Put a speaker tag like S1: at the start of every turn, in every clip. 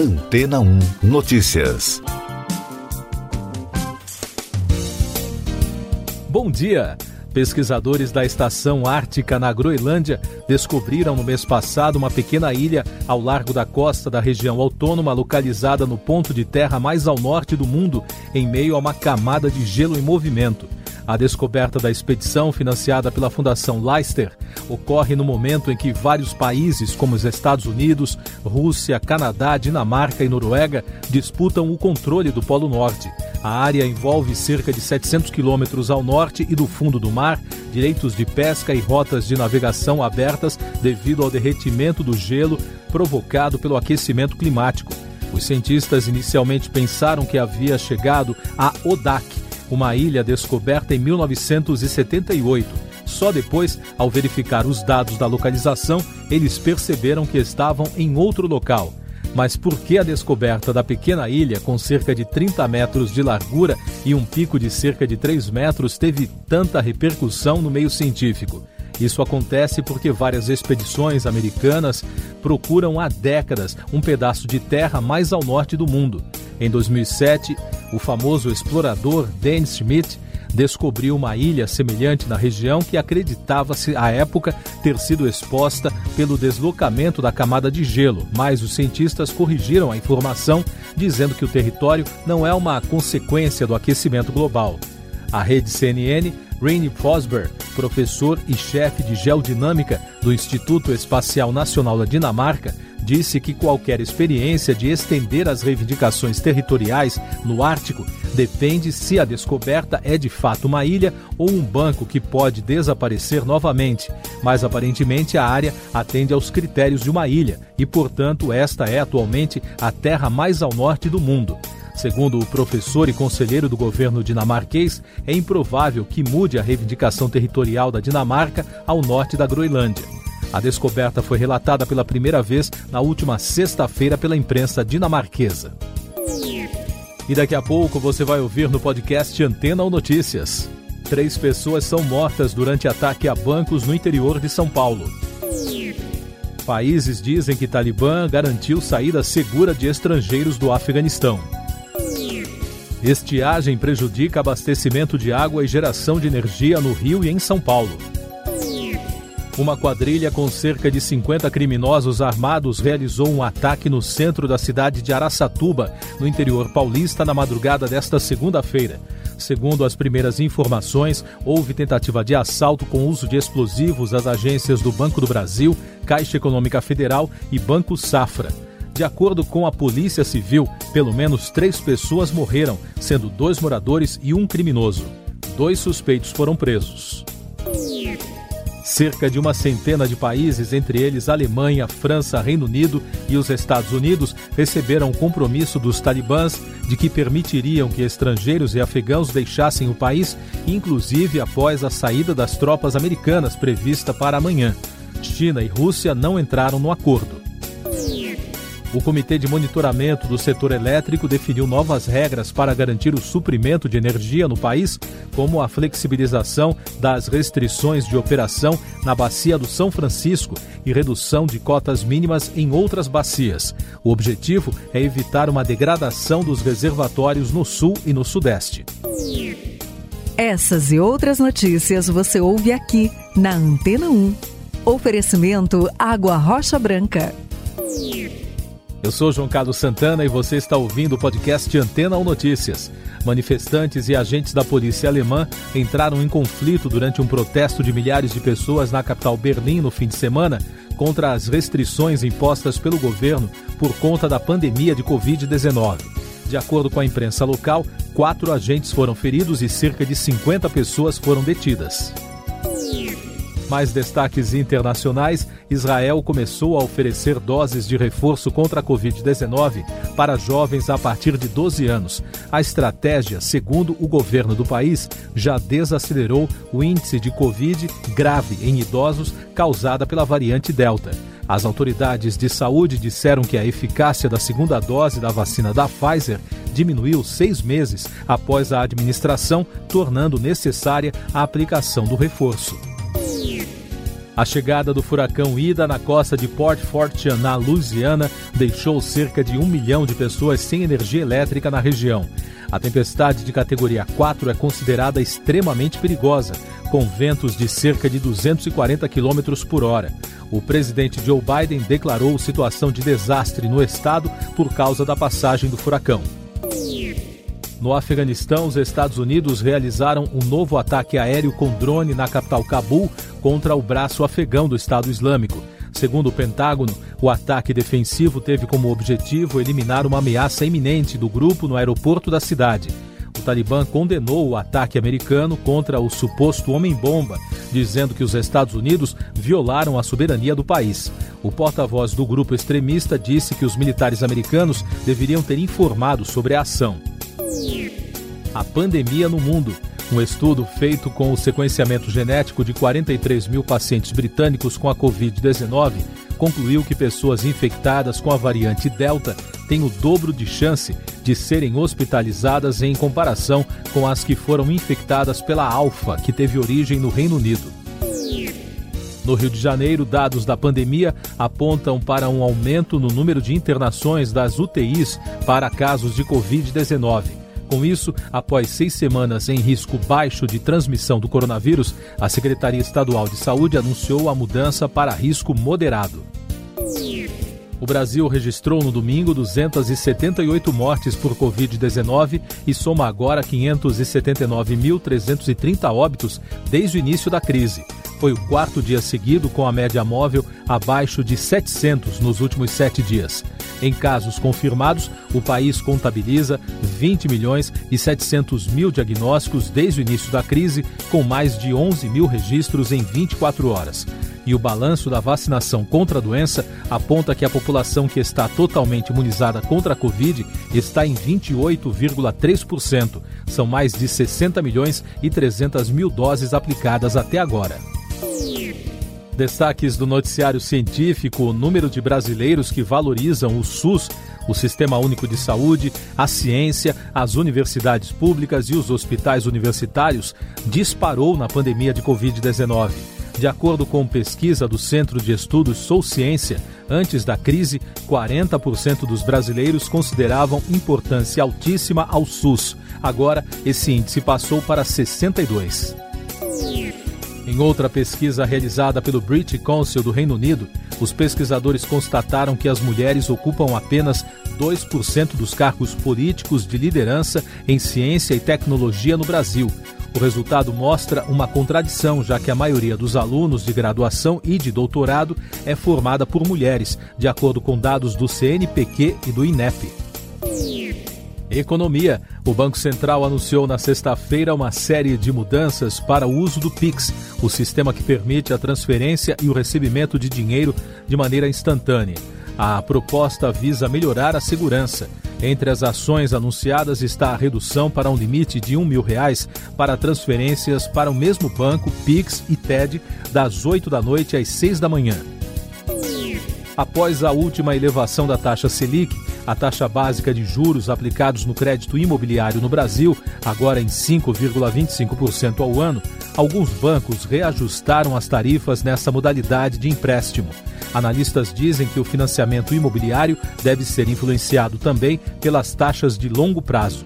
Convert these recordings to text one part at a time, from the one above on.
S1: Antena 1 Notícias.
S2: Bom dia! Pesquisadores da Estação Ártica na Groenlândia descobriram no mês passado uma pequena ilha ao largo da costa da região autônoma localizada no ponto de terra mais ao norte do mundo, em meio a uma camada de gelo em movimento. A descoberta da expedição, financiada pela Fundação Leicester, ocorre no momento em que vários países, como os Estados Unidos, Rússia, Canadá, Dinamarca e Noruega, disputam o controle do Polo Norte. A área envolve cerca de 700 quilômetros ao norte e do fundo do mar, direitos de pesca e rotas de navegação abertas devido ao derretimento do gelo provocado pelo aquecimento climático. Os cientistas inicialmente pensaram que havia chegado a Odak, uma ilha descoberta em 1978. Só depois, ao verificar os dados da localização, eles perceberam que estavam em outro local. Mas por que a descoberta da pequena ilha, com cerca de 30 metros de largura e um pico de cerca de 3 metros, teve tanta repercussão no meio científico? Isso acontece porque várias expedições americanas procuram há décadas um pedaço de terra mais ao norte do mundo. Em 2007, o famoso explorador Dennis Schmidt descobriu uma ilha semelhante na região que acreditava-se à época ter sido exposta pelo deslocamento da camada de gelo, mas os cientistas corrigiram a informação dizendo que o território não é uma consequência do aquecimento global. A rede CNN Rainy Fosberg, professor e chefe de geodinâmica do Instituto Espacial Nacional da Dinamarca, disse que qualquer experiência de estender as reivindicações territoriais no Ártico depende se a descoberta é de fato uma ilha ou um banco que pode desaparecer novamente. Mas aparentemente a área atende aos critérios de uma ilha e, portanto, esta é atualmente a terra mais ao norte do mundo. Segundo o professor e conselheiro do governo dinamarquês, é improvável que mude a reivindicação territorial da Dinamarca ao norte da Groenlândia. A descoberta foi relatada pela primeira vez na última sexta-feira pela imprensa dinamarquesa. E daqui a pouco você vai ouvir no podcast Antena ou Notícias. Três pessoas são mortas durante ataque a bancos no interior de São Paulo. Países dizem que Talibã garantiu saída segura de estrangeiros do Afeganistão. Estiagem prejudica abastecimento de água e geração de energia no Rio e em São Paulo. Uma quadrilha com cerca de 50 criminosos armados realizou um ataque no centro da cidade de Araçatuba, no interior paulista, na madrugada desta segunda-feira. Segundo as primeiras informações, houve tentativa de assalto com uso de explosivos às agências do Banco do Brasil, Caixa Econômica Federal e Banco Safra. De acordo com a Polícia Civil, pelo menos três pessoas morreram, sendo dois moradores e um criminoso. Dois suspeitos foram presos. Cerca de uma centena de países, entre eles Alemanha, França, Reino Unido e os Estados Unidos, receberam o compromisso dos talibãs de que permitiriam que estrangeiros e afegãos deixassem o país, inclusive após a saída das tropas americanas prevista para amanhã. China e Rússia não entraram no acordo. O Comitê de Monitoramento do Setor Elétrico definiu novas regras para garantir o suprimento de energia no país, como a flexibilização das restrições de operação na Bacia do São Francisco e redução de cotas mínimas em outras bacias. O objetivo é evitar uma degradação dos reservatórios no Sul e no Sudeste.
S3: Essas e outras notícias você ouve aqui na Antena 1. Oferecimento Água Rocha Branca.
S2: Eu sou João Carlos Santana e você está ouvindo o podcast Antena ou Notícias. Manifestantes e agentes da polícia alemã entraram em conflito durante um protesto de milhares de pessoas na capital Berlim no fim de semana contra as restrições impostas pelo governo por conta da pandemia de Covid-19. De acordo com a imprensa local, quatro agentes foram feridos e cerca de 50 pessoas foram detidas. Mais destaques internacionais: Israel começou a oferecer doses de reforço contra a Covid-19 para jovens a partir de 12 anos. A estratégia, segundo o governo do país, já desacelerou o índice de Covid grave em idosos causada pela variante Delta. As autoridades de saúde disseram que a eficácia da segunda dose da vacina da Pfizer diminuiu seis meses após a administração, tornando necessária a aplicação do reforço. A chegada do furacão Ida na costa de Port Fortune, na Louisiana, deixou cerca de um milhão de pessoas sem energia elétrica na região. A tempestade de categoria 4 é considerada extremamente perigosa, com ventos de cerca de 240 km por hora. O presidente Joe Biden declarou situação de desastre no estado por causa da passagem do furacão. No Afeganistão, os Estados Unidos realizaram um novo ataque aéreo com drone na capital Cabul contra o braço afegão do Estado Islâmico. Segundo o Pentágono, o ataque defensivo teve como objetivo eliminar uma ameaça iminente do grupo no aeroporto da cidade. O Talibã condenou o ataque americano contra o suposto homem-bomba, dizendo que os Estados Unidos violaram a soberania do país. O porta-voz do grupo extremista disse que os militares americanos deveriam ter informado sobre a ação. A pandemia no mundo. Um estudo feito com o sequenciamento genético de 43 mil pacientes britânicos com a Covid-19 concluiu que pessoas infectadas com a variante Delta têm o dobro de chance de serem hospitalizadas em comparação com as que foram infectadas pela Alfa, que teve origem no Reino Unido. No Rio de Janeiro, dados da pandemia apontam para um aumento no número de internações das UTIs para casos de Covid-19. Com isso, após seis semanas em risco baixo de transmissão do coronavírus, a Secretaria Estadual de Saúde anunciou a mudança para risco moderado. O Brasil registrou no domingo 278 mortes por Covid-19 e soma agora 579.330 óbitos desde o início da crise. Foi o quarto dia seguido com a média móvel abaixo de 700 nos últimos sete dias. Em casos confirmados, o país contabiliza 20 milhões e 700 mil diagnósticos desde o início da crise, com mais de 11 mil registros em 24 horas. E o balanço da vacinação contra a doença aponta que a população que está totalmente imunizada contra a Covid está em 28,3%. São mais de 60 milhões e 300 mil doses aplicadas até agora. Destaques do noticiário científico: o número de brasileiros que valorizam o SUS, o Sistema Único de Saúde, a ciência, as universidades públicas e os hospitais universitários disparou na pandemia de Covid-19. De acordo com pesquisa do Centro de Estudos Sou Ciência, antes da crise, 40% dos brasileiros consideravam importância altíssima ao SUS. Agora, esse índice passou para 62%. Em outra pesquisa realizada pelo British Council do Reino Unido, os pesquisadores constataram que as mulheres ocupam apenas 2% dos cargos políticos de liderança em ciência e tecnologia no Brasil. O resultado mostra uma contradição, já que a maioria dos alunos de graduação e de doutorado é formada por mulheres, de acordo com dados do CNPq e do INEP. Economia. O Banco Central anunciou na sexta-feira uma série de mudanças para o uso do Pix, o sistema que permite a transferência e o recebimento de dinheiro de maneira instantânea. A proposta visa melhorar a segurança. Entre as ações anunciadas está a redução para um limite de um mil reais para transferências para o mesmo banco, Pix e TED, das 8 da noite às 6 da manhã. Após a última elevação da taxa Selic, a taxa básica de juros aplicados no crédito imobiliário no Brasil, agora em 5,25% ao ano, alguns bancos reajustaram as tarifas nessa modalidade de empréstimo. Analistas dizem que o financiamento imobiliário deve ser influenciado também pelas taxas de longo prazo.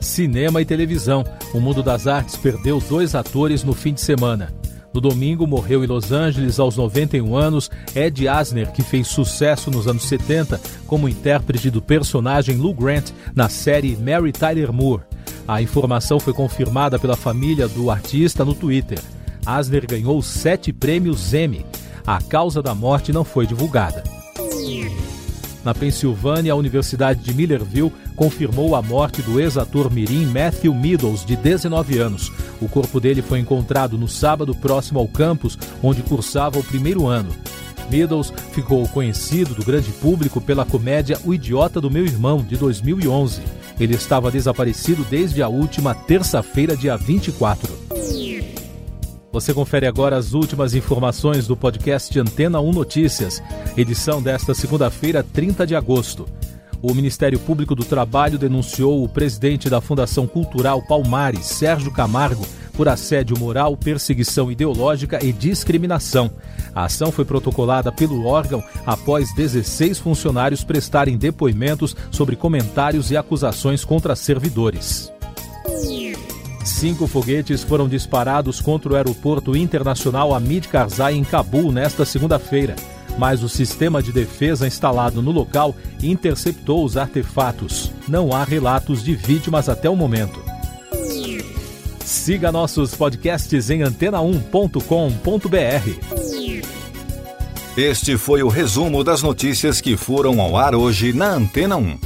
S2: Cinema e televisão. O mundo das artes perdeu dois atores no fim de semana. No domingo, morreu em Los Angeles, aos 91 anos, Ed Asner, que fez sucesso nos anos 70 como intérprete do personagem Lou Grant na série Mary Tyler Moore. A informação foi confirmada pela família do artista no Twitter. Asner ganhou sete prêmios Emmy. A causa da morte não foi divulgada. Na Pensilvânia, a Universidade de Millerville confirmou a morte do ex-ator mirim Matthew Meadows, de 19 anos. O corpo dele foi encontrado no sábado próximo ao campus, onde cursava o primeiro ano. Meadows ficou conhecido do grande público pela comédia O Idiota do Meu Irmão, de 2011. Ele estava desaparecido desde a última terça-feira, dia 24. Você confere agora as últimas informações do podcast Antena 1 Notícias, edição desta segunda-feira, 30 de agosto. O Ministério Público do Trabalho denunciou o presidente da Fundação Cultural Palmares, Sérgio Camargo, por assédio moral, perseguição ideológica e discriminação. A ação foi protocolada pelo órgão após 16 funcionários prestarem depoimentos sobre comentários e acusações contra servidores. Cinco foguetes foram disparados contra o aeroporto internacional Hamid Karzai em Cabul nesta segunda-feira, mas o sistema de defesa instalado no local interceptou os artefatos. Não há relatos de vítimas até o momento. Siga nossos podcasts em antena1.com.br.
S1: Este foi o resumo das notícias que foram ao ar hoje na Antena 1.